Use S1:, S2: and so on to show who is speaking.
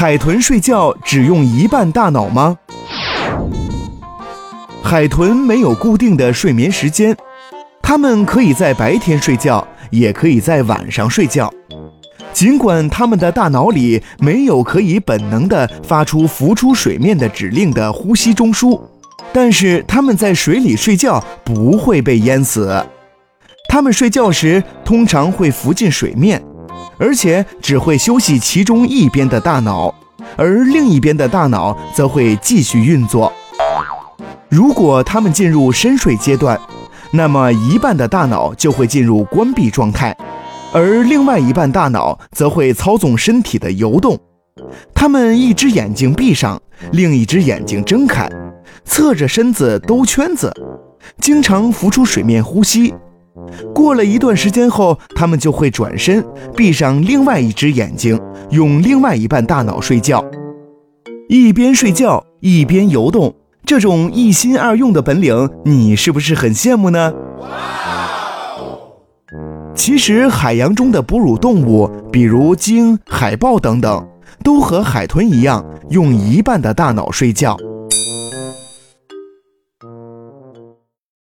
S1: 海豚睡觉只用一半大脑吗？海豚没有固定的睡眠时间，它们可以在白天睡觉，也可以在晚上睡觉。尽管它们的大脑里没有可以本能地发出浮出水面的指令的呼吸中枢，但是它们在水里睡觉不会被淹死。它们睡觉时通常会浮进水面，而且只会休息其中一边的大脑，而另一边的大脑则会继续运作。如果它们进入深睡阶段，那么一半的大脑就会进入关闭状态。而另外一半大脑则会操纵身体的游动，它们一只眼睛闭上，另一只眼睛睁开，侧着身子兜圈子，经常浮出水面呼吸。过了一段时间后，它们就会转身闭上另外一只眼睛，用另外一半大脑睡觉，一边睡觉一边游动。这种一心二用的本领，你是不是很羡慕呢？其实，海洋中的哺乳动物，比如鲸、海豹等等，都和海豚一样，用一半的大脑睡觉。